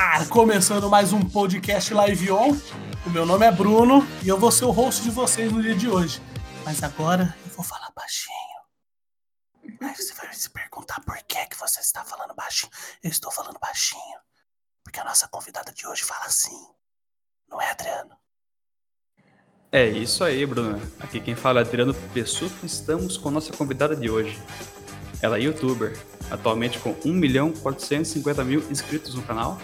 Ar, começando mais um podcast Live On. O meu nome é Bruno e eu vou ser o host de vocês no dia de hoje. Mas agora eu vou falar baixinho. Aí você vai se perguntar por que, que você está falando baixinho. Eu estou falando baixinho porque a nossa convidada de hoje fala assim. Não é, Adriano? É isso aí, Bruno. Aqui quem fala é Adriano Pessuto. Estamos com a nossa convidada de hoje. Ela é youtuber, atualmente com 1 milhão 450 mil inscritos no canal,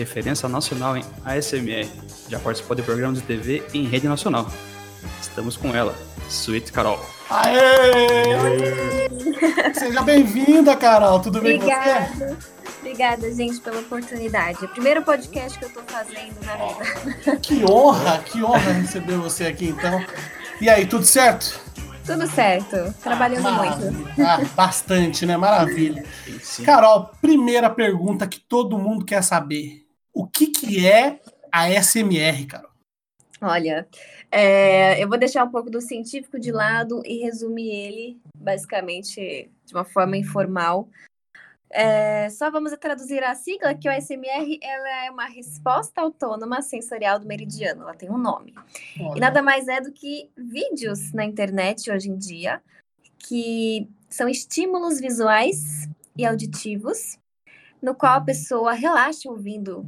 referência nacional em ASMR, já participou de programas de TV em rede nacional. Estamos com ela, Sweet Carol. Aê! Seja bem-vinda, Carol. Tudo bem Obrigada. com você? Obrigada, gente, pela oportunidade. É o primeiro podcast que eu tô fazendo na vida. Que honra, que honra receber você aqui, então. E aí, tudo certo? Tudo certo. Trabalhando Maravilha. muito. Ah, bastante, né? Maravilha. Carol, primeira pergunta que todo mundo quer saber. O que, que é a SMR, Carol? Olha, é, eu vou deixar um pouco do científico de lado e resumir ele, basicamente, de uma forma informal. É, só vamos traduzir a sigla, que o ASMR ela é uma resposta autônoma sensorial do meridiano, ela tem um nome. E nada mais é do que vídeos na internet hoje em dia, que são estímulos visuais e auditivos, no qual a pessoa relaxa ouvindo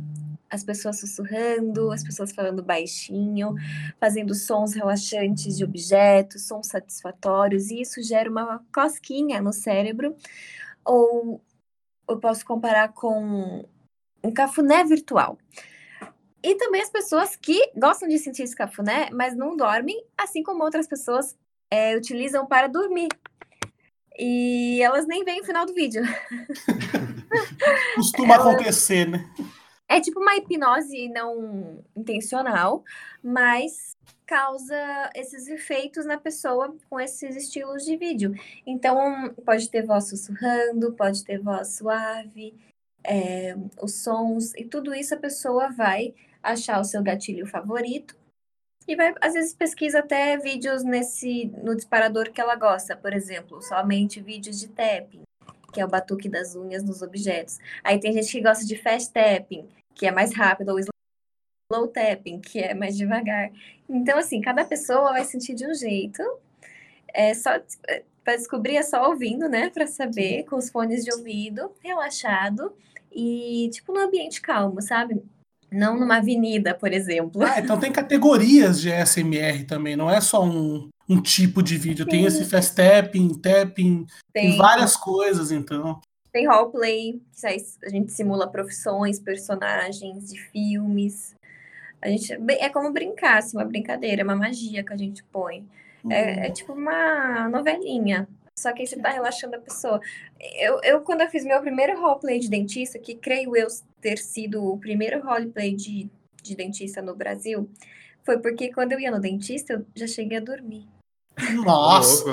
as pessoas sussurrando, as pessoas falando baixinho, fazendo sons relaxantes de objetos, sons satisfatórios, e isso gera uma cosquinha no cérebro, ou eu posso comparar com um cafuné virtual. E também as pessoas que gostam de sentir esse cafuné, mas não dormem, assim como outras pessoas é, utilizam para dormir. E elas nem veem o final do vídeo. Costuma acontecer, né? É tipo uma hipnose não intencional, mas causa esses efeitos na pessoa com esses estilos de vídeo. Então, pode ter voz sussurrando, pode ter voz suave, é, os sons, e tudo isso a pessoa vai achar o seu gatilho favorito e vai, às vezes, pesquisa até vídeos nesse no disparador que ela gosta, por exemplo, somente vídeos de tapping, que é o batuque das unhas nos objetos. Aí tem gente que gosta de fast tapping, que é mais rápido, ou slow tapping, que é mais devagar. Então, assim, cada pessoa vai sentir de um jeito. É só para descobrir é só ouvindo, né, para saber, com os fones de ouvido, relaxado e tipo num ambiente calmo, sabe? Não numa avenida, por exemplo. Ah, então tem categorias de SMR também, não é só um, um tipo de vídeo. Tem esse fast tapping, tapping, tem, Tem, várias coisas, então. tem roleplay, que a gente simula profissões, personagens de filmes. A gente é como brincar, assim, uma brincadeira, é uma magia que a gente põe. É, é tipo uma novelinha. Só que aí você tá relaxando a pessoa. Eu, eu, quando eu fiz meu primeiro roleplay de dentista, que creio eu ter sido o primeiro roleplay de, de dentista no Brasil, foi porque quando eu ia no dentista, eu já cheguei a dormir. Nossa,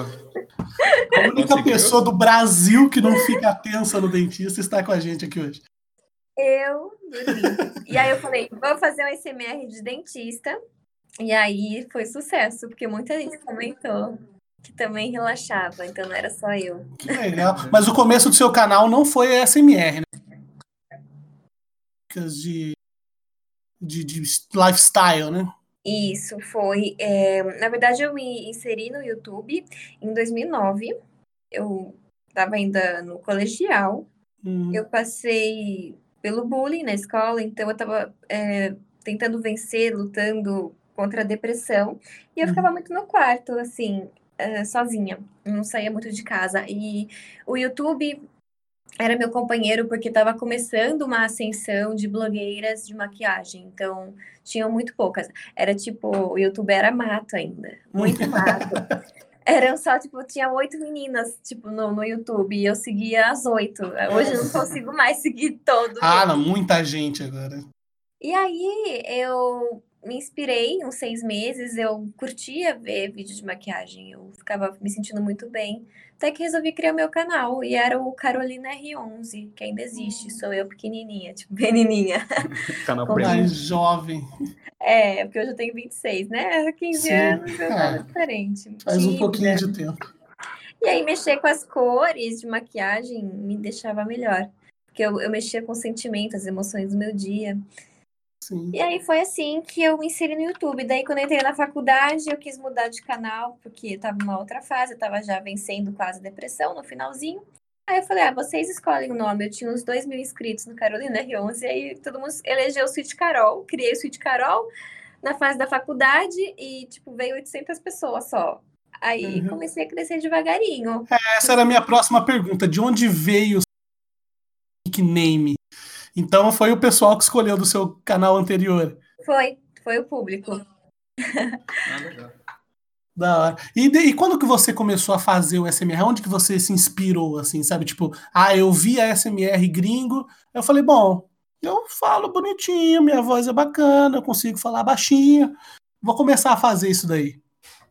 a única Conseguiu? pessoa do Brasil que não fica tensa no dentista está com a gente aqui hoje. Eu dormi. e aí eu falei, vou fazer um SMR de dentista. E aí foi sucesso, porque muita gente comentou que também relaxava, então não era só eu. Que legal. Mas o começo do seu canal não foi SMR, né? De, de, de lifestyle, né? Isso foi. é, na verdade, eu me inseri no YouTube em 2009. Eu estava ainda no colegial. Hum. Eu passei pelo bullying na escola, então eu estava tentando vencer, lutando contra a depressão. E eu Uhum. ficava muito no quarto, assim, eh, sozinha. Eu não saía muito de casa. E o YouTube era meu companheiro porque estava começando uma ascensão de blogueiras de maquiagem. Então, tinham muito poucas. Era tipo, o YouTube era mato ainda. Muito mato. Eram só, tipo, tinha oito meninas, tipo, no, no YouTube, e eu seguia as oito. Hoje eu não consigo mais seguir todos. Ah, não, muita gente agora. E aí eu me inspirei uns seis meses, eu curtia ver vídeo de maquiagem, eu ficava me sentindo muito bem. Até que resolvi criar meu canal, e era o Carolina R11, que ainda existe, sou eu pequenininha, tipo, pequenininha. Canal Como premium. Mais jovem. É, porque hoje eu tenho 26, né? 15 Sim, anos, eu é. tava diferente. Faz um pouquinho de tempo. E aí mexer com as cores de maquiagem me deixava melhor. porque eu, eu mexia com sentimentos, as emoções do meu dia. Sim. E aí foi assim que eu me inseri no YouTube. Daí, quando eu entrei na faculdade, eu quis mudar de canal, porque eu tava numa outra fase, eu tava já vencendo quase depressão no finalzinho. Aí eu falei, ah, vocês escolhem o nome. Eu tinha uns 2 mil inscritos no Carolina R11, e aí todo mundo elegeu o Sweet Carol. Criei o Sweet Carol na fase da faculdade e, tipo, veio 800 pessoas só. Aí Uhum. comecei a crescer devagarinho. Essa era a minha próxima pergunta. De onde veio o nickname? Então foi o pessoal que escolheu do seu canal anterior. Foi, foi o público. Ah. Da hora. E, de- e quando que você começou a fazer o SMR? Onde que você se inspirou, assim, sabe? Tipo, ah, eu vi a SMR gringo, eu falei, bom, eu falo bonitinho, minha voz é bacana, eu consigo falar baixinho, vou começar a fazer isso daí.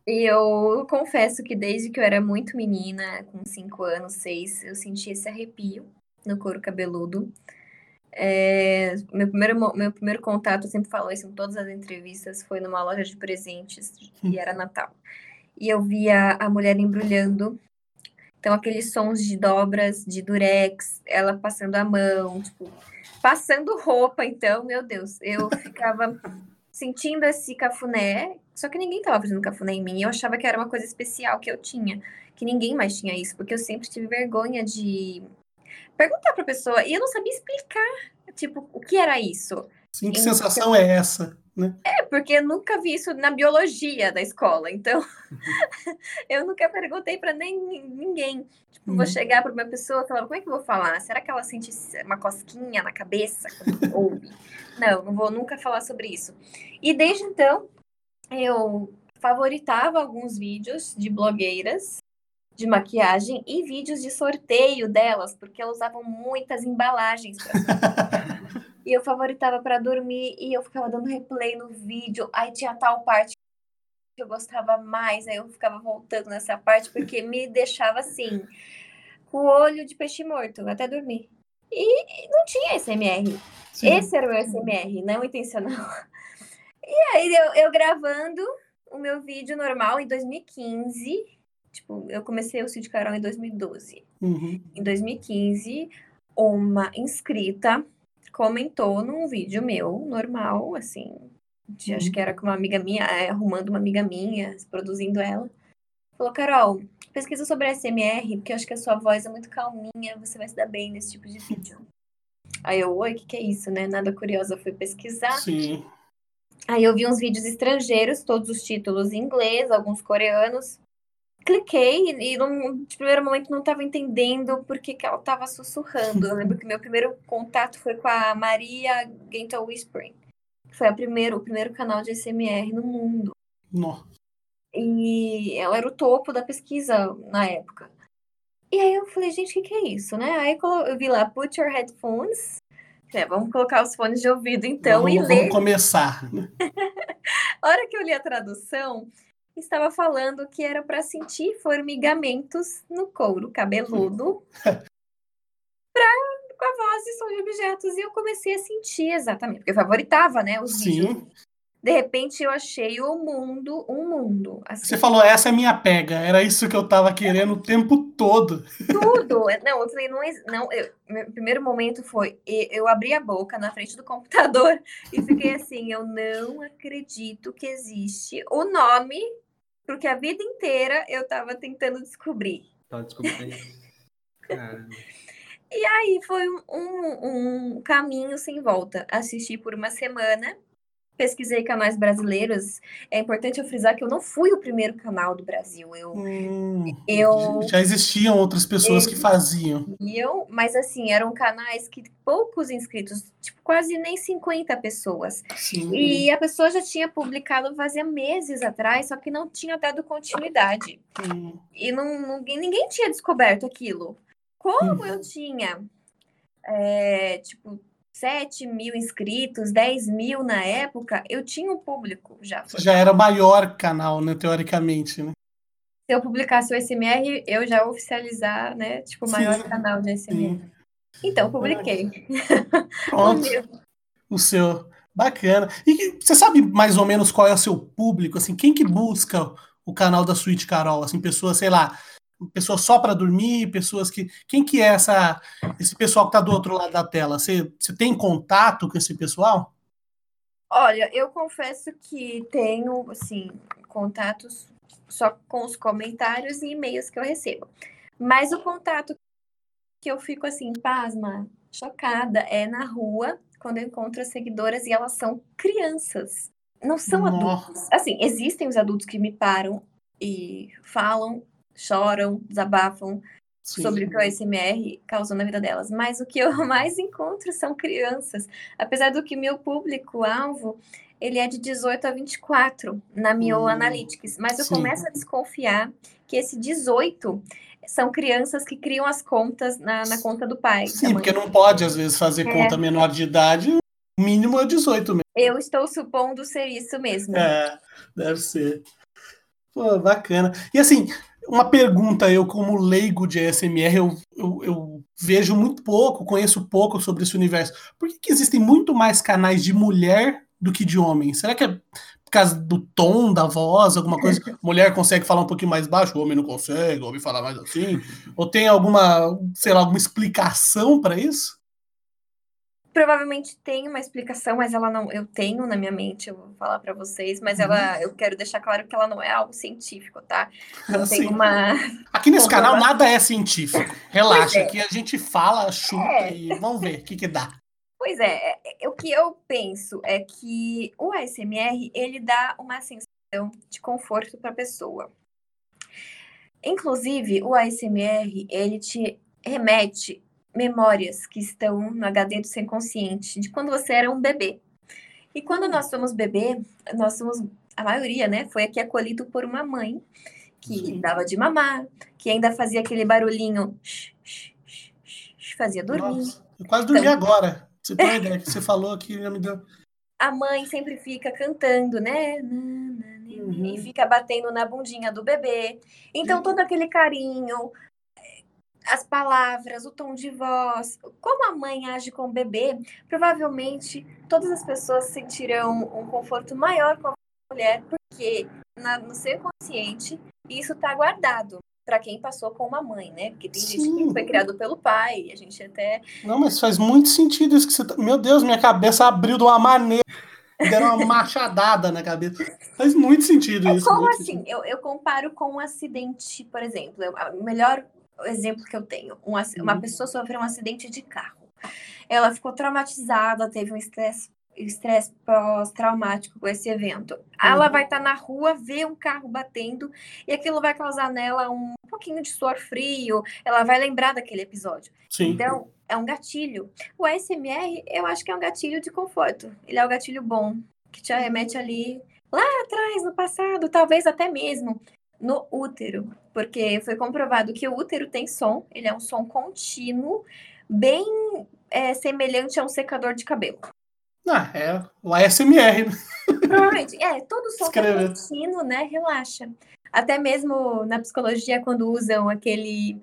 E eu confesso que desde que eu era muito menina, com 5 anos, 6, eu senti esse arrepio no couro cabeludo. É, meu, primeiro, meu primeiro contato, eu sempre falo isso em todas as entrevistas, foi numa loja de presentes e era Natal. E eu via a mulher embrulhando. Então, aqueles sons de dobras, de durex, ela passando a mão, tipo, passando roupa. Então, meu Deus, eu ficava sentindo esse cafuné, só que ninguém tava fazendo cafuné em mim. Eu achava que era uma coisa especial que eu tinha, que ninguém mais tinha isso, porque eu sempre tive vergonha de perguntar pra pessoa e eu não sabia explicar, tipo, o que era isso. Assim, que sensação é essa? Né? É, porque eu nunca vi isso na biologia da escola, então eu nunca perguntei pra nem ninguém. Tipo, vou Uhum. chegar pra uma pessoa e falar, como é que eu vou falar? Será que ela sente uma cosquinha na cabeça quando ouve? Não, não vou nunca falar sobre isso. E desde então, eu favoritava alguns vídeos de blogueiras de maquiagem e vídeos de sorteio delas, porque elas usavam muitas embalagens e eu favoritava pra dormir e eu ficava dando replay no vídeo. Aí tinha tal parte que eu gostava mais, aí eu ficava voltando nessa parte porque me deixava assim, com o olho de peixe morto até dormir. E não tinha SMR. Sim. Esse era o meu SMR, não intencional. E aí eu, eu gravando o meu vídeo normal em 2015. Tipo, eu comecei o Cid Carol em 2012 Uhum. em 2015, uma inscrita comentou num vídeo meu, normal, assim, de, acho Uhum. que era com uma amiga minha, é, arrumando uma amiga minha, produzindo ela. Falou, Carol, pesquisa sobre SMR, porque eu acho que a sua voz é muito calminha, você vai se dar bem nesse tipo de vídeo. Aí eu, oi, o que, que é isso, né? Nada curiosa, fui pesquisar. Sim. Aí eu vi uns vídeos estrangeiros, todos os títulos em inglês, alguns coreanos. Cliquei e no de primeiro momento não estava entendendo por que, que ela estava sussurrando. Eu lembro que meu primeiro contato foi com a Maria Gentle Whispering. que Foi a primeiro, o primeiro canal de SMR no mundo. Nó. E ela era o topo da pesquisa na época. E aí eu falei, gente, o que, que é isso, né? Aí eu vi lá, put your headphones. É, vamos colocar os fones de ouvido então vamos, e ler. vamos começar. né? A hora que eu li a tradução, estava falando que era para sentir formigamentos no couro cabeludo pra, com a voz e som de objetos. E eu comecei a sentir exatamente, porque eu favoritava, né, os vídeos. Sim. De repente eu achei o mundo, um mundo. Assim, Você falou, essa é minha pega. Era isso que eu tava querendo o tempo todo. tudo. Não, eu falei, não, não eu, meu primeiro momento foi, eu abri a boca na frente do computador e fiquei assim, eu não acredito que existe o nome, porque a vida inteira eu tava tentando descobrir. Tá descobrindo. Caramba. E aí foi um, um, um caminho sem volta. Assisti por uma semana, pesquisei canais brasileiros. É importante eu frisar que eu não fui o primeiro canal do Brasil. Eu, Hum, eu Já existiam outras pessoas que faziam. eu, mas assim, eram canais que poucos inscritos, tipo, quase nem 50 pessoas. Sim. E a pessoa já tinha publicado fazia meses atrás, só que não tinha dado continuidade. Hum, E não, ninguém, ninguém tinha descoberto aquilo. Como Hum. eu tinha, é, tipo, 7 mil inscritos, 10 mil na época, eu tinha um público já. Você já era o maior canal, né, teoricamente, né? Se eu publicasse o SMR, eu já ia oficializar, né? Tipo, o maior Sim. canal de SMR. Sim. Então, publiquei. Pronto, O seu. Bacana. E você sabe mais ou menos qual é o seu público? Assim, quem que busca o canal da Suíte Carol? Assim, pessoas, sei lá, pessoas só para dormir, pessoas que. Quem que é essa, esse pessoal que está do outro lado da tela? Você, você tem contato com esse pessoal? Olha, eu confesso que tenho, assim, contatos só com os comentários e e-mails que eu recebo. Mas o contato que eu fico, assim, pasma, chocada, é na rua, quando eu encontro as seguidoras e elas são crianças. Não são Nossa. adultos. Assim, existem os adultos que me param e falam, choram, desabafam Sim. sobre o que o SMR causou na vida delas. Mas o que eu mais encontro são crianças. Apesar do que meu público-alvo ele é de 18 a 24 na Mio hum, Analytics. Mas eu sim. começo a desconfiar que esse 18 são crianças que criam as contas na, na conta do pai. Sim, porque não pode, às vezes, fazer é. conta menor de idade, o mínimo é 18 mesmo. Eu estou supondo ser isso mesmo. É, deve ser. Pô, bacana. E assim, uma pergunta, eu como leigo de ASMR, eu, eu, eu, vejo muito pouco, conheço pouco sobre esse universo. Por que, que existem muito mais canais de mulher do que de homem? Será que é por causa do tom da voz, alguma coisa? Mulher consegue falar um pouquinho mais baixo, o homem não consegue, homem fala mais assim? Ou tem alguma, sei lá, alguma explicação para isso? Provavelmente tem uma explicação, mas ela não. Eu tenho na minha mente, eu vou falar para vocês, mas ela, uhum. eu quero deixar claro que ela não é algo científico, tá? Não tem uma. Aqui nesse canal nada é científico. Relaxa, é. aqui a gente fala, chuta é. e vamos ver o que, que dá. Pois é, é, é, o que eu penso é que o ASMR ele dá uma sensação de conforto para a pessoa. Inclusive, o ASMR ele te remete memórias que estão no HD do seu inconsciente de quando você era um bebê. E quando nós somos bebê, nós somos a maioria, né, foi aqui acolhido por uma mãe que Sim. dava de mamar, que ainda fazia aquele barulhinho, fazia dormir. Nossa, eu quase dormi então, agora. Você tem ideia que você falou que já me deu. A mãe sempre fica cantando, né? Uhum. E fica batendo na bundinha do bebê. Então, todo aquele carinho, as palavras, o tom de voz, como a mãe age com o bebê, provavelmente todas as pessoas sentirão um conforto maior com a mulher, porque na, no seu consciente isso está guardado para quem passou com uma mãe, né? Porque tem Sim. gente que foi criado pelo pai, a gente até. Não, mas faz muito sentido isso que você tá... Meu Deus, minha cabeça abriu de uma maneira. Deram uma machadada na cabeça. Faz muito sentido é, isso. Como assim? Eu, eu comparo com um acidente, por exemplo. O melhor exemplo que eu tenho: um, uma uhum. pessoa sofreu um acidente de carro. Ela ficou traumatizada, teve um estresse estresse pós-traumático com esse evento. Uhum. Ela vai estar tá na rua, ver um carro batendo, e aquilo vai causar nela um pouquinho de suor frio, ela vai lembrar daquele episódio. Sim. Então, é um gatilho. O ASMR, eu acho que é um gatilho de conforto. Ele é um gatilho bom, que te remete ali lá atrás, no passado, talvez até mesmo no útero, porque foi comprovado que o útero tem som, ele é um som contínuo, bem é, semelhante a um secador de cabelo. Ah, é o ASMR, né? Provavelmente. É, todo som que é contínuo, né? Relaxa. Até mesmo na psicologia, quando usam aquele.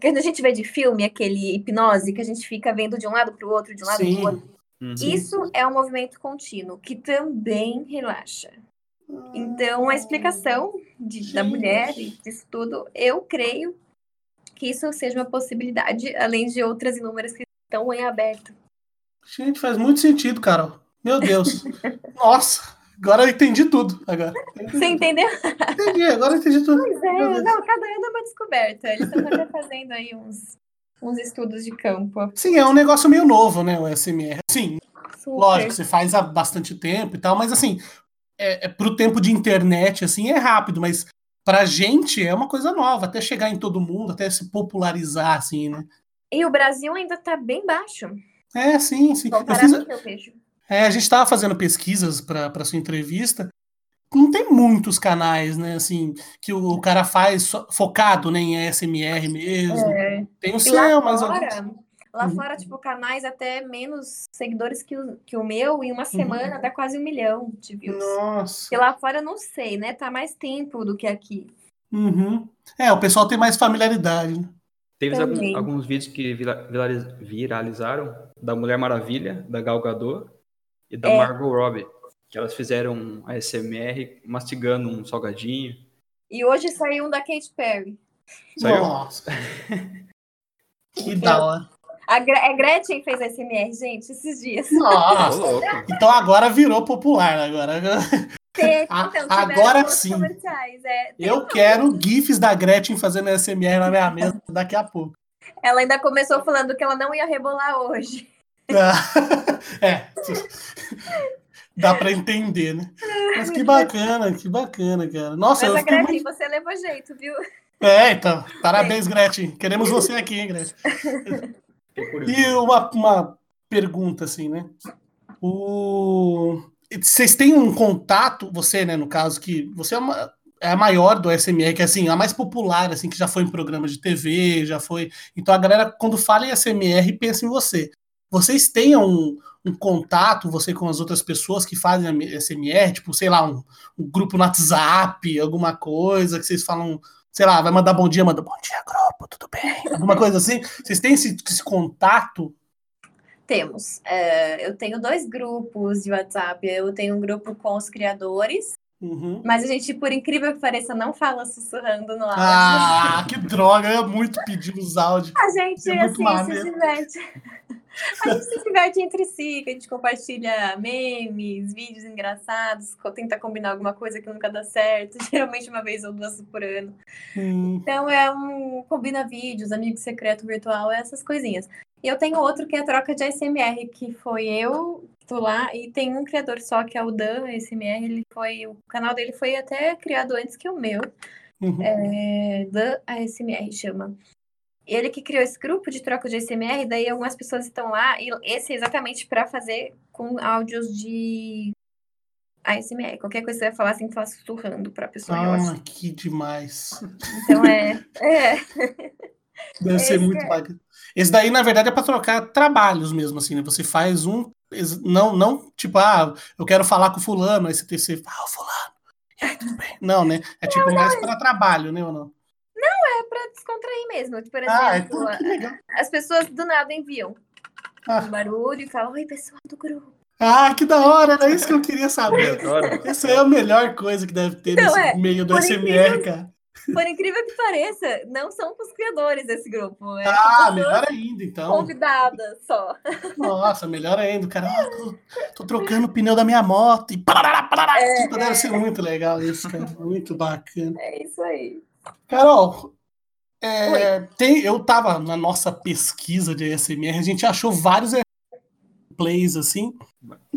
Quando a gente vê de filme, aquele hipnose, que a gente fica vendo de um lado para o outro, de um lado para o outro. Uhum. Isso é um movimento contínuo, que também relaxa. Então, a explicação de, da mulher e disso tudo, eu creio que isso seja uma possibilidade, além de outras inúmeras que estão em aberto. Gente, faz muito sentido, Carol. Meu Deus. Nossa, agora eu entendi tudo. Agora. Você entendeu? Entendi, agora eu entendi tudo. Pois é, não, cada ano é uma descoberta. Eles estão até fazendo aí uns, uns estudos de campo. Sim, é um negócio meio novo, né, o SMR. Sim, Super. lógico, você faz há bastante tempo e tal, mas assim, é, é pro tempo de internet, assim, é rápido, mas pra gente é uma coisa nova, até chegar em todo mundo, até se popularizar, assim, né? E o Brasil ainda tá bem baixo. É, sim, sim. Eu fiz, eu. É, a gente estava fazendo pesquisas para sua entrevista. Não tem muitos canais, né, assim, que o, o cara faz focado né, em SMR mesmo. É. Tem o seu, mas... Fora, lá uhum. fora, tipo, canais até menos seguidores que o, que o meu, em uma uhum. semana uhum. dá quase um milhão de views. Nossa. E lá fora, não sei, né, tá mais tempo do que aqui. Uhum. É, o pessoal tem mais familiaridade, né? Teve alguns, alguns, vídeos que viralizaram da Mulher Maravilha, da Gal Gadot e da é. Margot Robbie, que elas fizeram a SMR mastigando um salgadinho. E hoje saiu um da Katy Perry. Saiu? Nossa. que da hora. A, Gre a Gretchen fez SMR, gente, esses dias. Nossa. louco. Então agora virou popular. Agora Tem, A- então, agora sim. comerciais, é. Eu quero GIFs da Gretchen fazendo SMR na minha mesa daqui a pouco. Ela ainda começou falando que ela não ia rebolar hoje. É. Dá pra entender, né? Mas que bacana, que bacana, cara. Nossa, Mas eu a Gretchen, muito... você levou jeito, viu? É, então. Parabéns, Gretchen. Queremos você aqui, hein, Gretchen. E uma, uma pergunta, assim, né? O... Vocês têm um contato, você, né, no caso, que você é, uma- é a maior do SMR, que é assim, a mais popular, assim, que já foi em programa de TV, já foi. Então a galera, quando fala em SMR, pensa em você. Vocês têm um, um contato, você com as outras pessoas que fazem SMR, tipo, sei lá, um, um grupo no WhatsApp, alguma coisa, que vocês falam, sei lá, vai mandar bom dia, manda bom dia, grupo, tudo bem? Alguma coisa assim? Vocês têm esse, esse contato? Temos. É, eu tenho dois grupos de WhatsApp. Eu tenho um grupo com os criadores, Uhum. mas a gente, por incrível que pareça, não fala sussurrando no áudio. Ah, que droga, eu ia muito pedir os áudios. A gente, É assim, maneiro. se diverte. A gente se diverte entre si, que a gente compartilha memes, vídeos engraçados, tenta combinar alguma coisa que nunca dá certo, geralmente uma vez ou duas por ano. Hum, Então é um combina vídeos, amigo secreto virtual, essas coisinhas. E eu tenho outro que é a troca de ASMR, que foi eu, tô lá, e tem um criador só, que é o Dan ASMR, ele foi, o canal dele foi até criado antes que o meu. uhum. É, Dan ASMR chama. Ele que criou esse grupo de troca de ASMR, daí algumas pessoas estão lá, e esse é exatamente para fazer com áudios de ASMR. Qualquer coisa que você vai falar, assim, falar sussurrando pra pessoa. Ah, que demais. Então é. é. Deve ser Esse muito é. bacana. Esse daí, na verdade, é para trocar trabalhos mesmo, assim, né? Você faz um. Não, não, tipo, ah, eu quero falar com fulano, aí você tem você, ah, o fulano. E aí, tudo bem? Não, né? É tipo mais para trabalho, né? Ou não? É pra descontrair mesmo. Por Ah, exemplo, então que legal. as pessoas do nada enviam Ah. um barulho e falam: Oi, pessoal do grupo. Ah, que da hora, era isso que eu queria saber. Essa é a melhor coisa que deve ter Não, nesse é. meio do SMR, cara. Por incrível que pareça, não são os criadores desse grupo. É Ah, melhor ainda, então. convidadas só. Nossa, melhor ainda. Cara, ah, tô, tô trocando o pneu da minha moto e parará, parará. É, Deve ser muito legal isso, cara. Muito bacana. É isso aí. Carol, é, tem, eu tava na nossa pesquisa de ASMR, a gente achou vários plays assim,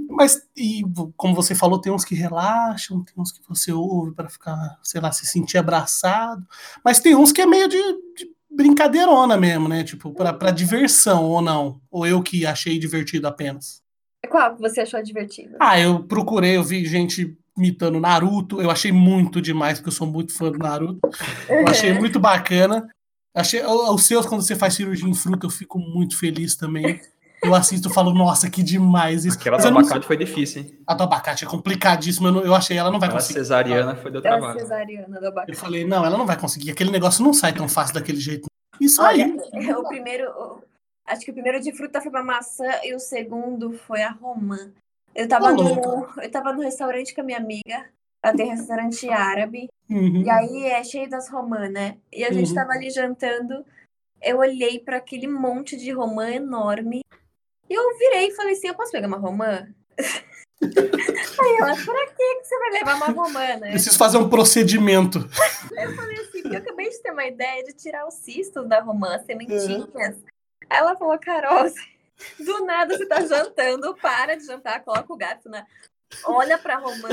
mas e, como você falou, tem uns que relaxam, tem uns que você ouve para ficar, sei lá, se sentir abraçado, mas tem uns que é meio de, de brincadeirona mesmo, né? Tipo, pra diversão ou não? Ou eu que achei divertido apenas? Qual você achou divertido? Ah, eu procurei, eu vi gente imitando Naruto, eu achei muito demais, porque eu sou muito fã do Naruto. Eu achei muito bacana. Achei, os seus, quando você faz cirurgia em fruta, eu fico muito feliz também. Eu assisto e falo, nossa, que demais isso. Aquela do eu não abacate foi difícil, hein? A do abacate é complicadíssimo, eu, não- eu achei ela não vai Aquela conseguir. cesariana foi do É a trabalho. cesariana do Eu abacate. falei, não, ela não vai conseguir. Aquele negócio não sai tão fácil daquele jeito. Isso Olha, aí. o primeiro. Acho que o primeiro de fruta foi uma maçã e o segundo foi a romã. Eu tava, no, eu tava no restaurante com a minha amiga. Ela tem restaurante árabe. Uhum. E aí é cheio das romã, né? E a gente Uhum. tava ali jantando. Eu olhei pra aquele monte de romã enorme. E eu virei e falei assim: Eu posso pegar uma romã? aí ela, pra que você vai levar uma romã, né? Preciso fazer um procedimento. Eu falei assim, porque eu acabei de ter uma ideia de tirar os cistos da romã, as sementinhas. Aí ela falou, Carol, do nada você tá jantando, para de jantar, coloca o gato na. Olha pra romã,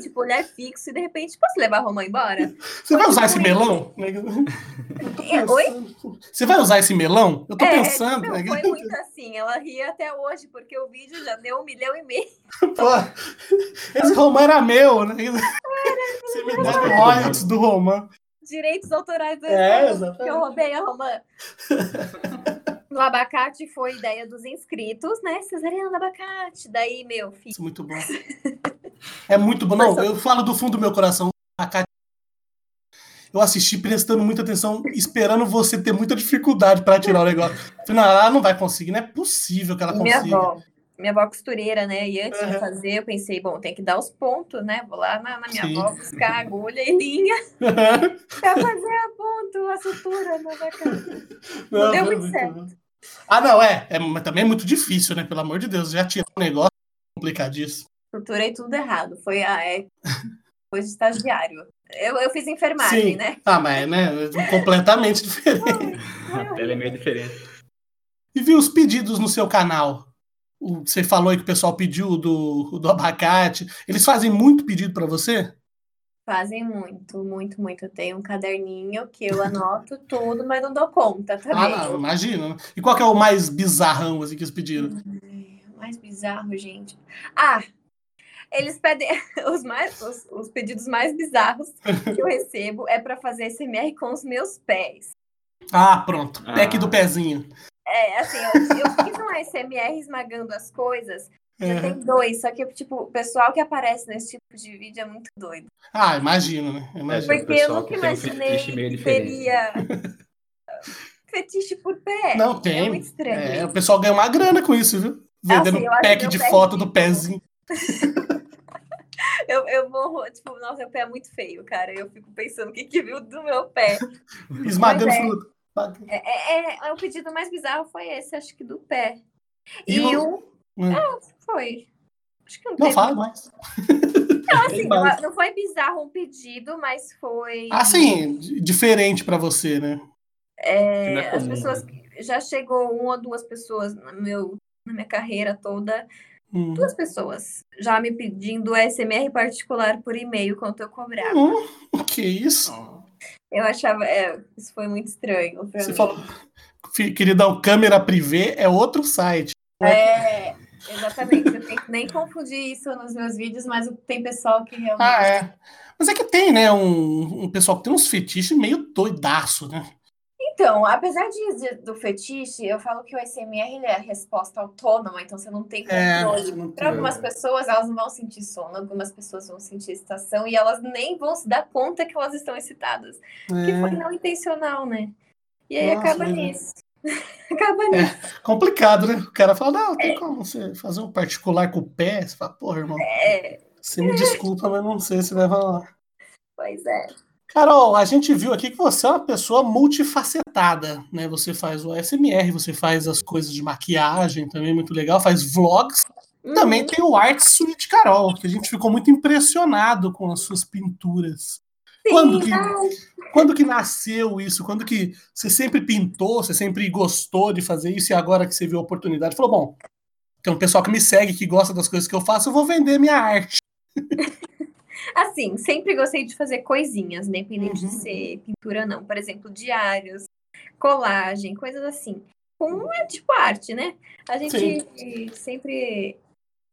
tipo, olhar fixo e de repente, posso levar a romã embora? Você vai usar esse melão? É, Oi? Você vai usar esse melão? Eu tô É, pensando. não, foi muito assim. Ela ria até hoje, porque o vídeo já deu um milhão e meio. Pô, esse romã era meu, né? Você me deu royalties do romã. Direitos autorais do É, que eu roubei a romã. O abacate foi ideia dos inscritos, né? Cesariana do abacate. Daí, meu filho. Isso é muito bom. É muito bom. Não, eu falo do fundo do meu coração. A Kátia- Eu assisti prestando muita atenção, esperando você ter muita dificuldade para tirar o negócio. Falei, não, ela não vai conseguir, não é possível que ela Minha consiga. avó. Minha avó costureira, né? E antes de Aham. fazer, eu pensei, bom, tem que dar os pontos, né? Vou lá na, na minha Sim. avó buscar agulha e linha pra fazer a ponto, a sutura no bacana. Não, deu foi muito certo. bom. Ah, não, é, é. Mas também é muito difícil, né? Pelo amor de Deus, já tirar um negócio complicadíssimo. Suturei tudo errado. Foi a é, foi de estagiário. Eu, eu fiz enfermagem, Sim. né? Ah, mas é, né? Completamente diferente. A pele é meio diferente. E vi os pedidos no seu canal. O- Você falou aí que o pessoal pediu do, do abacate. Eles fazem muito pedido pra você? Fazem muito, muito, muito. Eu tenho um caderninho que eu anoto tudo, mas não dou conta também. Ah, não, imagina. né? E qual que é o mais bizarrão assim, que eles pediram? Ai, Mais bizarro, gente. Ah, eles pedem os, mais, os, os pedidos mais bizarros que eu recebo é para fazer SMR com os meus pés. Ah, pronto. Pack Ah. do pezinho. É, assim, eu, eu fiz um SMR esmagando as coisas. Já É. tem dois, só que, tipo, o pessoal que aparece nesse tipo de vídeo é muito doido. Ah, imagino, né? Imagino. Tem Porque eu nunca um imaginei meio que teria fetiche por pé. Não, tem. É muito estranho. É, o pessoal ganha uma grana com isso, viu? Vendendo Assim, pack de foto do pezinho. Eu, eu morro, tipo, nossa, meu pé é muito feio, cara. Eu fico pensando o que, que viu do meu pé. Esmagando é. fruta. É, é- é- o pedido mais bizarro foi esse, acho que do pé. E E, o-. Hum. Ah, foi. Acho que não Não teve. fala mais. Não, assim, não, não foi bizarro um pedido, mas foi. Assim, diferente pra você, né? é, é as pessoas. né? Já chegou uma ou duas pessoas no meu, na minha carreira toda. Hum. Duas pessoas já me pedindo SMR particular por e-mail quanto eu cobrava. Hum, que isso? Eu achava. é, isso foi muito estranho Você mim. falou, queridão, câmera privê é outro site. É, exatamente. Eu tento nem confundir isso nos meus vídeos, mas tem pessoal que realmente. Ah, é. Mas é que tem, né? Um, um pessoal que tem uns fetiches meio doidaço, né? Então, apesar de, do fetiche, eu falo que o SMR é a resposta autônoma, então você não tem É, controle. tem- Para algumas pessoas, elas não vão sentir sono, algumas pessoas vão sentir excitação e elas nem vão se dar conta que elas estão excitadas. Que foi É não intencional, né? E aí Nossa, acaba é. nisso. acaba nisso. complicado, né? O cara fala, não, tem como você fazer um particular com o pé? Você fala, porra, irmão, É, você me desculpa, mas não sei se vai rolar. pois é. Carol, a gente viu aqui que você é uma pessoa multifacetada, né? Você faz o ASMR, você faz as coisas de maquiagem também, muito legal, faz vlogs. Também tem o Art Suite Carol, que a gente ficou muito impressionado com as suas pinturas. Sim, Quando que, ai, quando que nasceu isso? Quando que você sempre pintou, você sempre gostou de fazer isso e agora que você viu a oportunidade, falou, bom, tem um pessoal que me segue, que gosta das coisas que eu faço, eu vou vender minha arte. Assim, sempre gostei de fazer coisinhas, independente Uhum. de ser pintura ou não. Por exemplo, diários, colagem, coisas assim. Com é tipo arte, né? A gente sempre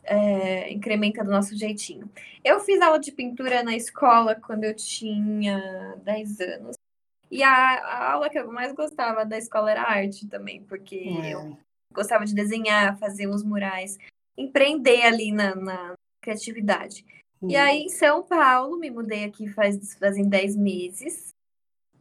é, incrementa do nosso jeitinho. Eu fiz aula de pintura na escola quando eu tinha 10 anos. E a, a aula que eu mais gostava da escola era arte também, porque eu É. gostava de desenhar, fazer uns murais, empreender ali na, na criatividade. E aí, em São Paulo, me mudei aqui faz, fazem 10 meses.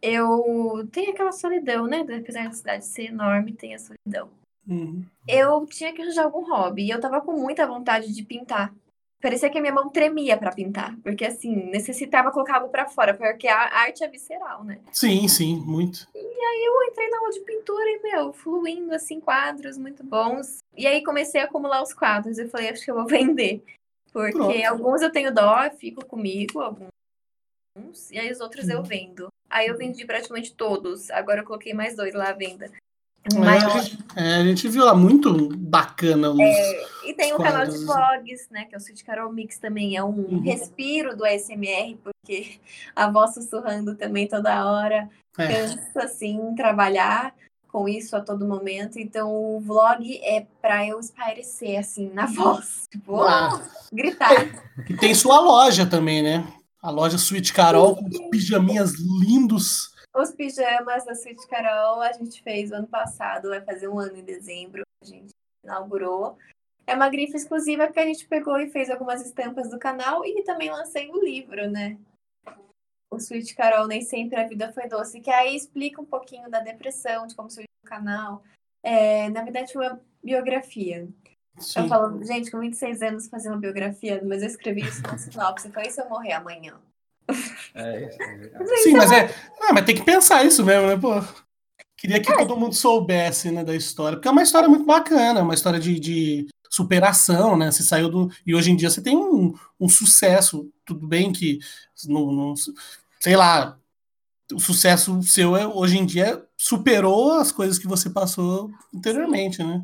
Eu tenho aquela solidão, né? Apesar da cidade ser enorme, tem a solidão. Uhum. Eu tinha que arranjar algum hobby e eu tava com muita vontade de pintar. Parecia que a minha mão tremia pra pintar, porque assim, necessitava colocar algo pra fora, porque a arte é visceral, né? Sim, sim, muito. Eu entrei na aula de pintura e, meu, fluindo assim, quadros muito bons. E aí comecei a acumular os quadros. Eu falei, acho que eu vou vender. Porque Pronto. alguns eu tenho dó, fico comigo, alguns. E aí os outros eu Uhum. vendo. Aí eu vendi praticamente todos. Agora eu coloquei mais dois lá à venda. É, a, gente, é, a gente viu lá muito bacana os. E tem o Os canal de vlogs, né? Que é o Sweet Carol Mix também. É um Uhum. respiro do ASMR, porque a voz sussurrando também toda hora. É. cansa assim trabalhar com isso a todo momento. Então o vlog é pra eu espairecer assim na voz, tipo, Ah. gritar. E tem sua loja também, né? A loja Sweet Carol com os pijaminhas lindos. Os pijamas da Sweet Carol a gente fez o ano passado, vai fazer um ano em dezembro, a gente inaugurou. É uma grife exclusiva que a gente pegou e fez algumas estampas do canal e também lancei o livro, né? O Sweet Carol, Nem Sempre a Vida Foi Doce, que aí explica um pouquinho da depressão, de como surgiu o canal. É, na verdade, uma biografia. Sim. Eu falo, gente, com 26 anos fazendo biografia, mas eu escrevi isso na sinopse, foi se eu morrer amanhã. É, isso é Sim, mas é. Ah, mas tem que pensar isso mesmo, né, pô? Queria que é. todo mundo soubesse, né, da história. Porque é uma história muito bacana, uma história de, de superação, né? Você saiu do. E hoje em dia você tem um, um sucesso. Tudo bem que. Não, não, sei lá. O sucesso seu é, hoje em dia superou as coisas que você passou anteriormente, né?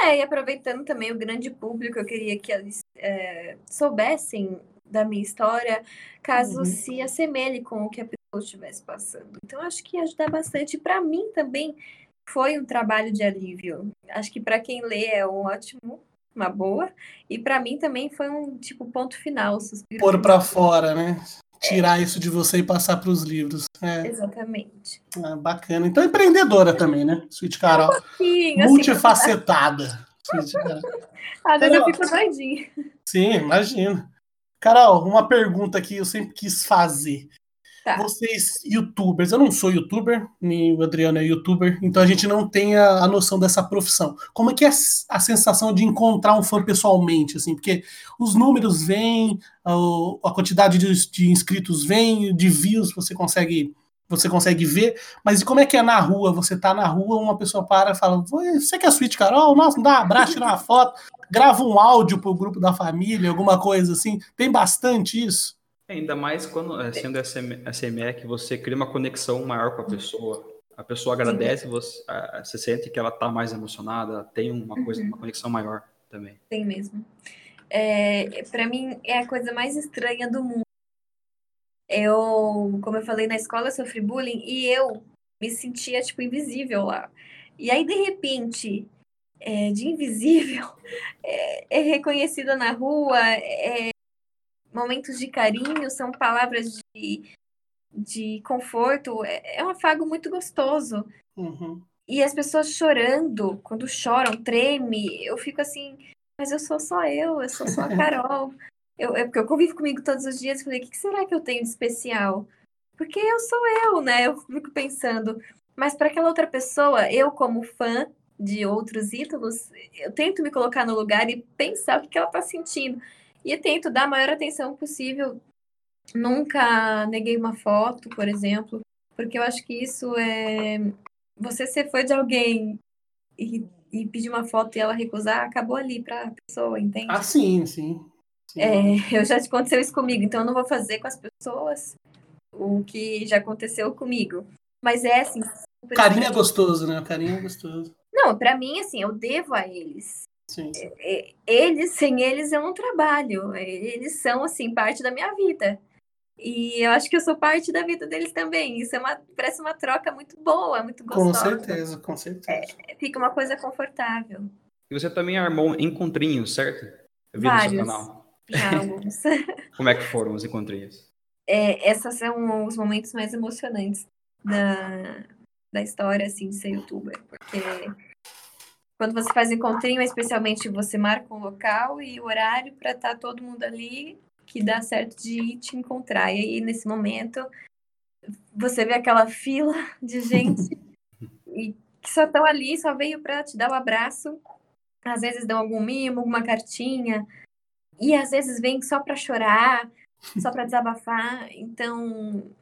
É, e aproveitando também o grande público, eu queria que eles é, soubessem da minha história, caso uhum. se assemelhe com o que a pessoa estivesse passando. Então, acho que ia ajudar bastante. Para mim também foi um trabalho de alívio. Acho que para quem lê é um ótimo, uma boa. E para mim também foi um tipo ponto final. Pôr para fora, né? Tirar isso de você e passar para os livros. É. Exatamente. Ah, bacana. Então, empreendedora também, né? Sweet Carol. Um assim, Multifacetada. Carol. Às vezes eu fico doidinha. Sim, imagina. Carol, uma pergunta que eu sempre quis fazer. Tá. Vocês, youtubers, eu não sou youtuber, nem o Adriano é youtuber, então a gente não tem a, a noção dessa profissão. Como é que é a sensação de encontrar um fã pessoalmente, assim? Porque os números vêm, a, a quantidade de, de, inscritos vem, de views você consegue você consegue ver, mas como é que é na rua? Você tá na rua, uma pessoa para e fala: Você quer suíte, Carol? Nossa, dá um abraço, tira uma foto, grava um áudio pro grupo da família, alguma coisa assim. Tem bastante isso. Ainda mais quando, eh, sendo SME, que você cria uma conexão maior com a pessoa. A pessoa agradece, você, você sente que ela está mais emocionada, tem uma coisa, uma conexão maior também. Tem mesmo. É, para mim é a coisa mais estranha do mundo. Eu, como eu falei na escola, eu sofri bullying e eu me sentia tipo invisível lá. E aí de repente, é, de invisível, é, é reconhecida na rua, é, momentos de carinho, são palavras de, de conforto. É, é um afago muito gostoso. Uhum. E as pessoas chorando, quando choram, treme, eu fico assim, mas eu sou só eu, eu sou só a Carol. eu, é porque eu convivo comigo todos os dias, falei, o que será que eu tenho de especial? Porque eu sou eu, né? Eu fico pensando, mas para aquela outra pessoa, eu como fã de outros ídolos, eu tento me colocar no lugar e pensar o que ela está sentindo. E tento dar a maior atenção possível. Nunca neguei uma foto, por exemplo, porque eu acho que isso é. Você ser fã de alguém e, e pedir uma foto e ela recusar, acabou ali para a pessoa, entende? Ah, sim, sim. sim. É, eu já aconteceu isso comigo, então eu não vou fazer com as pessoas o que já aconteceu comigo. Mas é assim. Carinho é gostoso, né? Carinho é gostoso. Não, para mim, assim, eu devo a eles. Sim. É, eles, sem eles, eu não trabalho. Eles são, assim, parte da minha vida. E eu acho que eu sou parte da vida deles também. Isso é uma, parece uma troca muito boa, muito gostosa. Com certeza, com certeza. É, fica uma coisa confortável. E você também armou encontrinhos, certo? Eu vi Vários. no seu canal. Alguns. Como é que foram os encontrinhos? É, esses são os momentos mais emocionantes da, da história, assim, de ser youtuber. Porque quando você faz encontrinho, especialmente você marca um local e o horário para estar tá todo mundo ali que dá certo de te encontrar. E aí, nesse momento, você vê aquela fila de gente e que só estão ali, só veio para te dar o um abraço. Às vezes dão algum mimo, alguma cartinha. E às vezes vem só para chorar, só para desabafar. Então,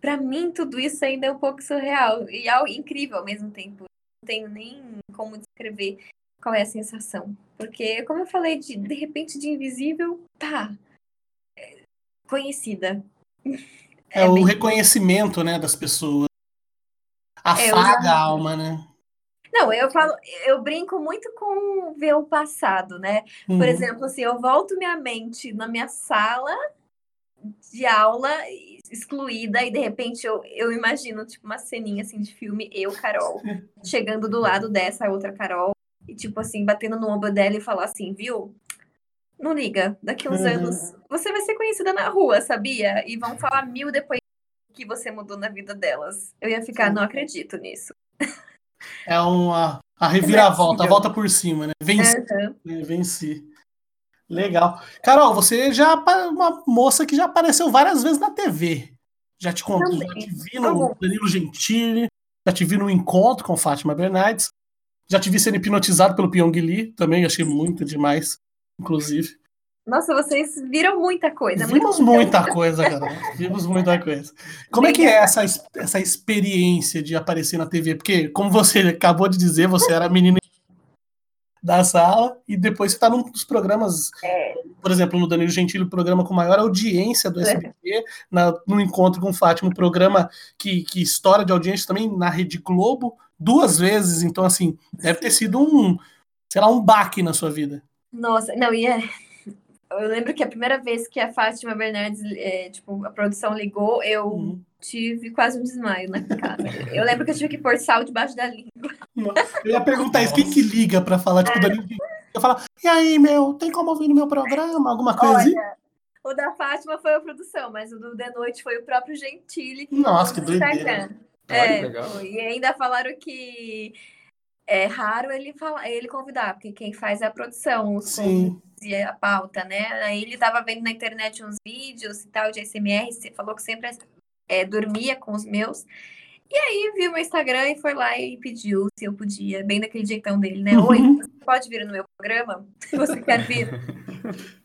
para mim, tudo isso ainda é um pouco surreal e é incrível ao mesmo tempo tenho nem como descrever qual é a sensação. Porque, como eu falei, de, de repente de invisível, tá. É, conhecida. É, é o bem... reconhecimento, né, das pessoas. Afaga é, a alma, né? Não, eu falo, eu brinco muito com ver o passado, né? Uhum. Por exemplo, assim, eu volto minha mente na minha sala de aula excluída e de repente eu, eu imagino tipo uma ceninha assim de filme eu Carol chegando do lado dessa outra Carol e tipo assim batendo no ombro dela e falar assim viu? Não liga daqui uns uhum. anos você vai ser conhecida na rua sabia? E vão falar mil depois que você mudou na vida delas. Eu ia ficar não acredito nisso. É uma a reviravolta a volta por cima né? Venci. Uhum. venci Legal. Carol, você já é uma moça que já apareceu várias vezes na TV. Já te contou, já te vi no Danilo Gentili, já te vi no encontro com Fátima Bernardes. Já te vi sendo hipnotizado pelo Pyong Lee, também achei muito demais, inclusive. Nossa, vocês viram muita coisa. Vimos muita coisa, cara. Vimos muita coisa. Como é que é essa, essa experiência de aparecer na TV? Porque, como você acabou de dizer, você era menina da sala e depois você está num dos programas, é. por exemplo, no Danilo Gentili, o programa com maior audiência do SBT, é. na, no Encontro com Fátima, um programa que, que história de audiência também na Rede Globo, duas vezes. Então, assim, deve ter sido um, sei lá, um baque na sua vida. Nossa, não, e é eu lembro que a primeira vez que a Fátima Bernardes, é, tipo, a produção ligou, eu uhum. tive quase um desmaio na casa. Eu lembro que eu tive que pôr sal debaixo da língua. Eu ia perguntar isso, quem que liga pra falar, tipo, da Eu falar, e aí, meu, tem como ouvir no meu programa? Alguma coisa assim? Olha, assim? O da Fátima foi a produção, mas o do The Noite foi o próprio Gentili. Que Nossa, que doideira. É, e ainda falaram que é raro ele falar, ele convidar, porque quem faz é a produção, os Sim. e a pauta, né? Aí ele tava vendo na internet uns vídeos e tal de SMR, falou que sempre é, dormia com os meus. E aí viu meu Instagram e foi lá e pediu se eu podia, bem daquele jeitão dele, né? Oi, uhum. você pode vir no meu programa? Você quer vir?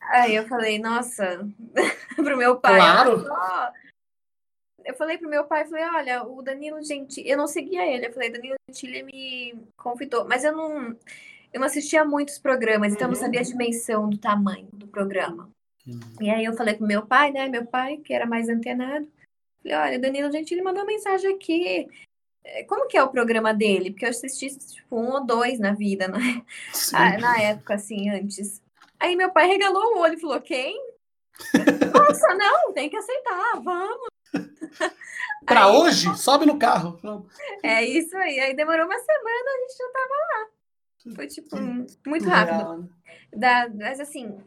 aí eu falei, nossa, pro meu pai. Claro. eu falei pro meu pai, falei, olha, o Danilo Gentili, eu não seguia ele, eu falei, Danilo Gentili me convidou, mas eu não, eu não assistia muitos programas, então eu não sabia a uhum. dimensão do tamanho do programa. Uhum. E aí eu falei pro meu pai, né, meu pai, que era mais antenado, falei, olha, Danilo Gentili mandou uma mensagem aqui, é, como que é o programa dele? Porque eu assisti, tipo, um ou dois na vida, né? Ah, na época, assim, antes. Aí meu pai regalou o olho e falou, quem? Nossa, não, tem que aceitar, vamos. Para hoje, sobe no carro. É isso aí. Aí demorou uma semana, a gente já tava lá. Foi tipo muito rápido. Né? Da, mas assim,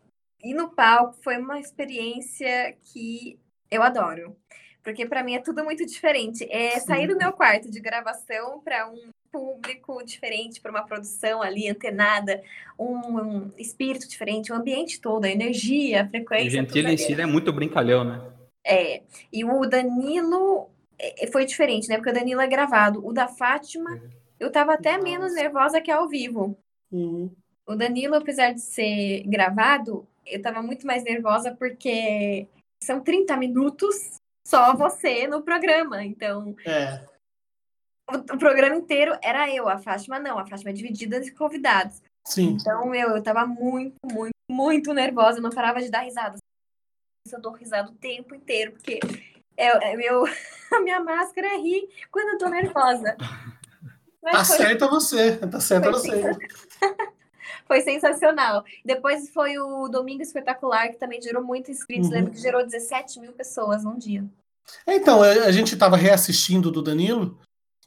ir no palco foi uma experiência que eu adoro. Porque para mim é tudo muito diferente. É Sim. sair do meu quarto de gravação para um público diferente, para uma produção ali antenada, um, um, espírito diferente, o um ambiente todo, a energia, a frequência. O Gentili em si é muito brincalhão, né? É, e o Danilo é, foi diferente, né? Porque o Danilo é gravado. O da Fátima, é. eu tava até Nossa. menos nervosa que ao vivo. Uhum. O Danilo, apesar de ser gravado, eu tava muito mais nervosa porque são 30 minutos só você no programa. Então, é. o, o, programa inteiro era eu, a Fátima não. A Fátima é dividida em convidados. Sim. Então, eu, eu tava muito, muito, muito nervosa. Eu não parava de dar risada eu dou risada o tempo inteiro, porque é, é meu, a minha máscara é rir quando eu tô nervosa. Mas tá foi... certo você, tá certo você. foi sensacional. Depois foi o Domingo Espetacular, que também gerou muitos inscritos. Uhum. Lembro que gerou 17 mil pessoas num dia. Então, a gente estava reassistindo do Danilo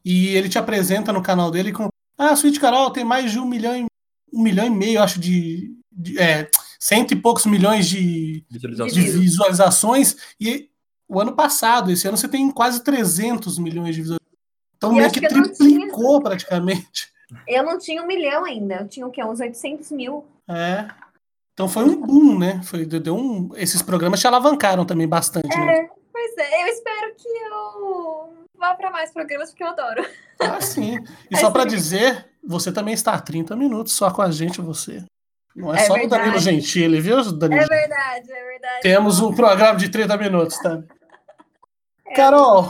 e ele te apresenta no canal dele com Ah, Suíte Carol tem mais de um milhão, e, um milhão e meio, acho, de, de é, cento e poucos milhões de visualizações. de visualizações. E o ano passado, esse ano, você tem quase 300 milhões de visualizações. Então meio que, triplicou praticamente. Eu não tinha um milhão ainda, eu tinha o quê? Uns 800 mil. É. Então foi um boom, né? Foi, deu um, esses programas te alavancaram também bastante. É, né? pois é, eu espero que eu vá para mais programas, porque eu adoro. Ah, sim. E só para dizer, você também está há 30 minutos só com a gente, você. Não é, é só verdade. o Danilo Gentili, viu, Danilo? É verdade, é verdade. Temos um programa de 30 minutos, tá? É. Carol,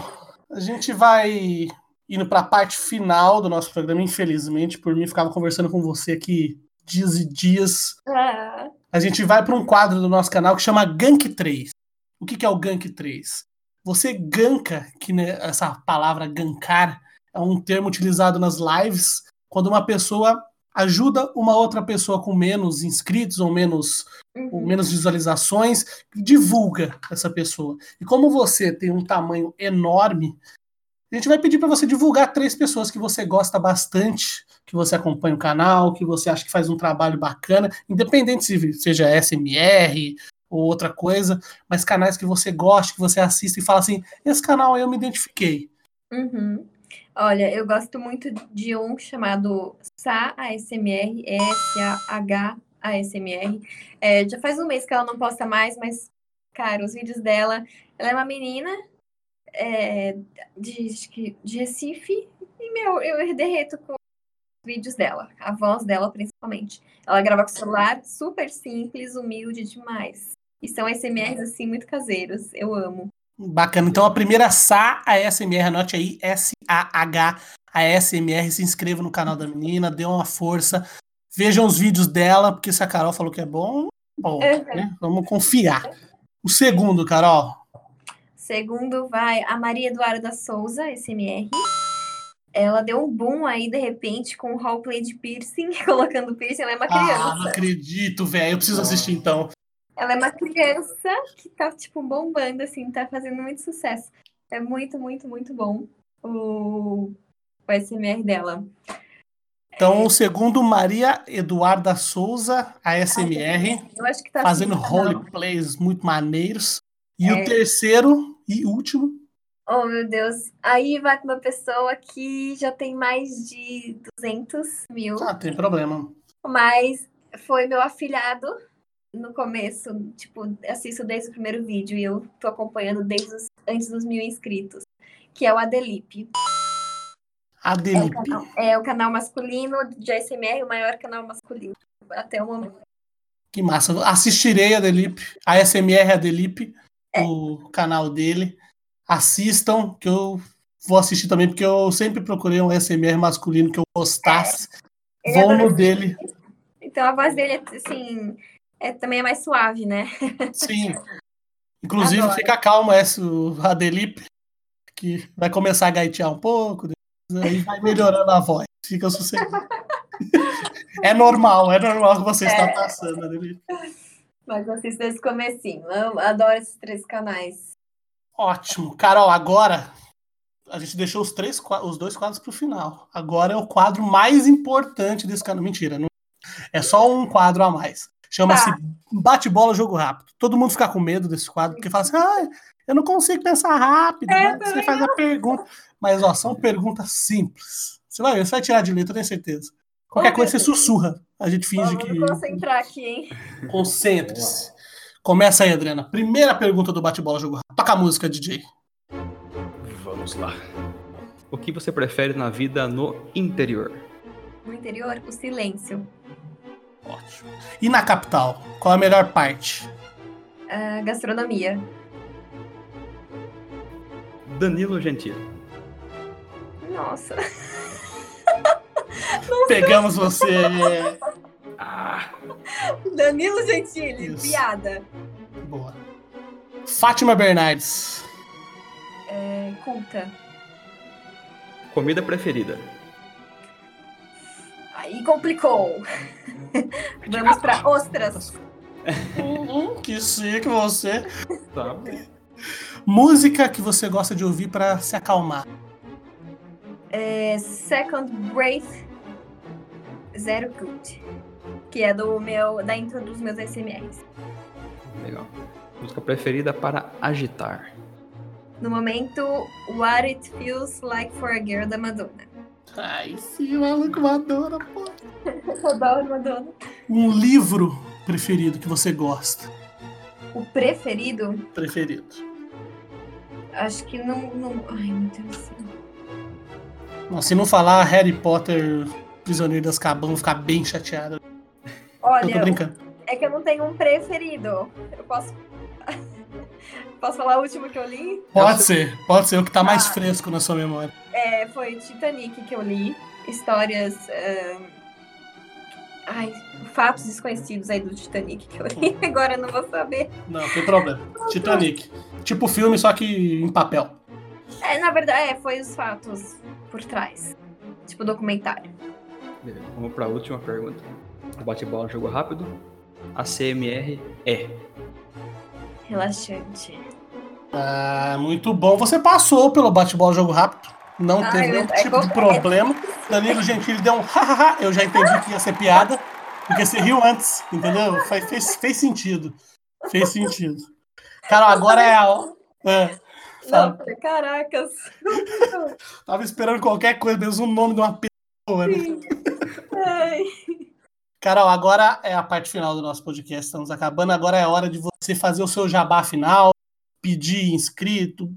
a gente vai indo para a parte final do nosso programa, infelizmente, por mim, ficava conversando com você aqui dias e dias. Ah. A gente vai para um quadro do nosso canal que chama Gank 3. O que, que é o Gank 3? Você ganka, que né, essa palavra gankar é um termo utilizado nas lives quando uma pessoa ajuda uma outra pessoa com menos inscritos ou menos, uhum. ou menos visualizações, divulga essa pessoa. E como você tem um tamanho enorme, a gente vai pedir para você divulgar três pessoas que você gosta bastante, que você acompanha o canal, que você acha que faz um trabalho bacana, independente se seja SMR ou outra coisa, mas canais que você gosta, que você assiste e fala assim: esse canal eu me identifiquei. Uhum. Olha, eu gosto muito de um chamado Sa ASMR, S-A-H ASMR. É, já faz um mês que ela não posta mais, mas, cara, os vídeos dela. Ela é uma menina é, de, de Recife, e meu, eu derreto com vídeos dela, a voz dela principalmente. Ela grava com celular, super simples, humilde demais. E são SMRs assim muito caseiros, eu amo. Bacana. Então a primeira SA ASMR, anote aí, S-A-H ASMR, se inscreva no canal da menina, dê uma força. Vejam os vídeos dela, porque se a Carol falou que é bom, bom, uhum. né? Vamos confiar. O segundo, Carol. Segundo vai a Maria Eduarda Souza, SMR. Ela deu um boom aí, de repente, com o roleplay de piercing, colocando piercing. Ela é uma criança. Ah, não acredito, velho. Eu preciso assistir, então. Ela é uma criança que tá, tipo, bombando, assim, tá fazendo muito sucesso. É muito, muito, muito bom o, o SMR dela. Então, o segundo, Maria Eduarda Souza, ASMR, tá fazendo roleplays muito maneiros. E é. o terceiro e último. Oh, meu Deus. Aí vai com uma pessoa que já tem mais de 200 mil. Ah, tem problema. Mas foi meu afilhado no começo. Tipo, assisto desde o primeiro vídeo e eu tô acompanhando desde os, antes dos mil inscritos. Que é o Adelipe. Adelipe. É o, canal, é o canal masculino de ASMR, o maior canal masculino até o momento. Que massa. Assistirei a Adelipe. A ASMR Adelipe, é. o canal dele. Assistam, que eu vou assistir também, porque eu sempre procurei um ASMR masculino que eu gostasse. É. Vou no dele. Então a voz dele, assim, é, também é mais suave, né? Sim. Inclusive, Adoro. fica calma essa, o Adelipe, que vai começar a gaitear um pouco, aí vai melhorando a voz. Fica sossegado. é normal, é normal que você é. está passando, Adeli. Mas assisto desde o comecinho. Eu adoro esses três canais. Ótimo. Carol, agora a gente deixou os, três, os dois quadros para o final. Agora é o quadro mais importante desse canal. Mentira, não... é só um quadro a mais. Chama-se tá. Bate-bola Jogo Rápido. Todo mundo fica com medo desse quadro, porque fala assim: ah, eu não consigo pensar rápido. É, né? Você faz a pergunta. Mas, ó, são perguntas simples. Você vai ver, você vai tirar de letra, eu tenho certeza. Qualquer coisa você sussurra. A gente finge Vamos que. Vou concentrar aqui, hein? Concentre-se. Começa aí, Adriana. Primeira pergunta do bate-bola jogo. Toca a música, DJ. Vamos lá. O que você prefere na vida no interior? No interior, o silêncio. Ótimo. E na capital, qual a melhor parte? A gastronomia. Danilo Gentili. Nossa. Pegamos você. Ah. Danilo Gentili, Isso. piada. Boa. Fátima Bernardes. É, culta. Comida preferida. Aí complicou. Vamos para ostras. Uhum, que chique você. Tá Música que você gosta de ouvir para se acalmar é Second Breath Zero Good, que é do meu da intro dos meus SMRs. Legal. Música preferida para agitar. No momento, What It Feels Like for a Girl da Madonna. Ai, sim, maluco, Madonna, pô. Adoro Madonna. Um livro preferido que você gosta? O preferido? Preferido. Acho que não. não... Ai, meu Deus do céu. Se não falar Harry Potter, Prisioneiro das vou ficar bem chateado. Olha, eu tô brincando. é que eu não tenho um preferido. Eu posso. posso falar o último que eu li? Pode ser, pode ser o que tá mais ah, fresco na sua memória. É, foi Titanic que eu li. Histórias. Uh... Ai, fatos desconhecidos aí do Titanic que eu li. Agora eu não vou saber. Não, tem problema. Titanic. Tipo filme, só que em papel. É, na verdade, é, foi os fatos por trás. Tipo documentário. Beleza, vamos para a última pergunta. Bate-bola, jogo rápido. A CMR é. Relaxante. Ah, muito bom. Você passou pelo bate-bola, jogo rápido. Não ah, teve nenhum é tipo de problema. Danilo Gentili deu um hahaha. Eu já entendi que ia ser piada. Porque você riu antes, entendeu? Fez, fez, fez sentido. Fez sentido. Cara, agora é a. É. Não, caracas. Tava esperando qualquer coisa, mesmo o nome de uma. Carol, agora é a parte final do nosso podcast, estamos acabando. Agora é a hora de você fazer o seu jabá final, pedir inscrito,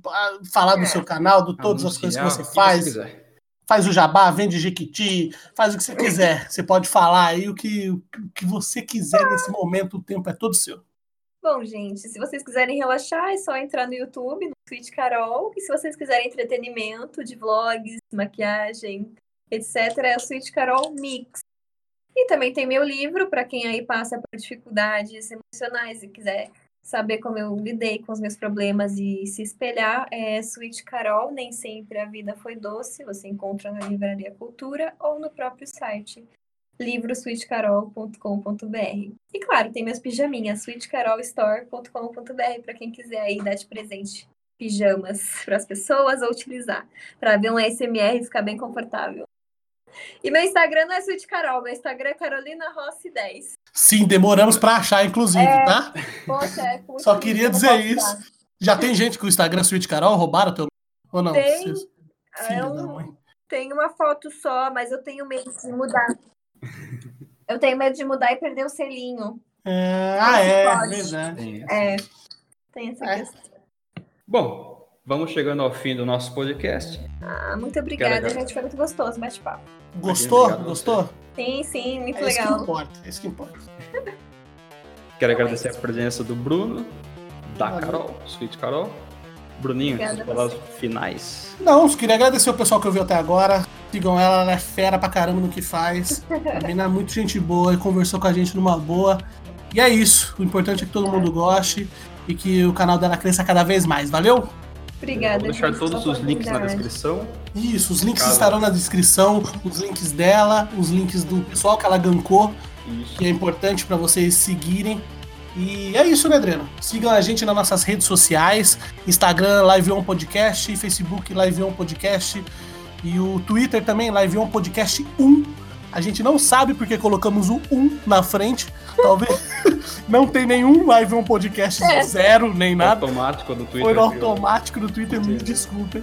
falar do é. seu canal, de todas Anunciar, as coisas que você faz. Você faz o jabá, vende jequiti, faz o que você quiser. Você pode falar aí o que, o que você quiser nesse momento, o tempo é todo seu. Bom, gente, se vocês quiserem relaxar, é só entrar no YouTube, no Twitch Carol. E se vocês quiserem entretenimento de vlogs, maquiagem, etc., é o Switch Carol Mix. E também tem meu livro, para quem aí passa por dificuldades emocionais e quiser saber como eu lidei com os meus problemas e se espelhar, é Sweet Carol, Nem Sempre a Vida Foi Doce. Você encontra na Livraria Cultura ou no próprio site livrosweetcarol.com.br. E claro, tem meus pijaminhas, sweetcarolstore.com.br para quem quiser aí dar de presente pijamas para as pessoas ou utilizar para ver um SMR e ficar bem confortável. E meu Instagram não é Sweet Carol, meu Instagram é Carolina Rossi 10. Sim, demoramos para achar, inclusive, É, tá? Poxa, é Só queria eu dizer isso. dar. Já tem gente com o Instagram Sweet Carol, roubaram teu ou não? Tem. Vocês- É Filho. Tem uma foto só, mas eu tenho medo de mudar. Eu tenho medo de mudar e perder o selinho. É, ah, é, Pode. verdade. É, tem essa É. questão. Bom, vamos chegando ao fim do nosso podcast. Ah, muito obrigada, Quero- gente. Foi muito gostoso o bate-papo. Gostou? Obrigado a você. Gostou? Sim, sim, muito É isso que legal. importa. É isso que importa. Quero agradecer a presença do Bruno, da Valeu. Carol, Sweet Carol. Bruninho, Obrigada suas a palavras finais. Não, queria agradecer o pessoal que ouviu até agora. Sigam ela, ela é fera pra caramba no que faz. A menina é muito gente boa e conversou com a gente numa boa. E é isso. O importante é que todo mundo goste e que o canal dela cresça cada vez mais. Valeu? Obrigada. Vou deixar gente, todos os links na descrição. Isso, os links Caso- estarão na descrição, os links dela, os links do pessoal que ela gancou, Isso. que é importante pra vocês seguirem. E é isso, né, Adriano? Sigam a gente nas nossas redes sociais: Instagram, Live On Podcast, Facebook, Live On Podcast e o Twitter também, Live On Podcast 1. A gente não sabe porque colocamos o 1 na frente. Talvez não tem nenhum Live On Podcast É. zero, nem nada. Automático do Twitter. Foi no automático do Twitter, me desculpem.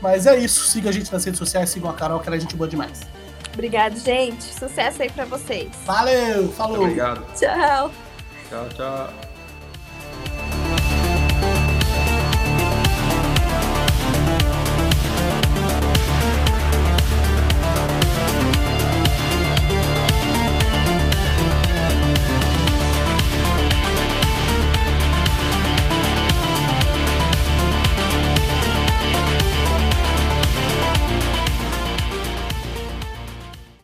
Mas é isso. Siga a gente nas redes sociais, sigam a Carol, que ela é gente boa demais. Obrigada, gente. Sucesso aí pra vocês. Valeu, falou! Muito obrigado. Tchau. Tchau, tchau.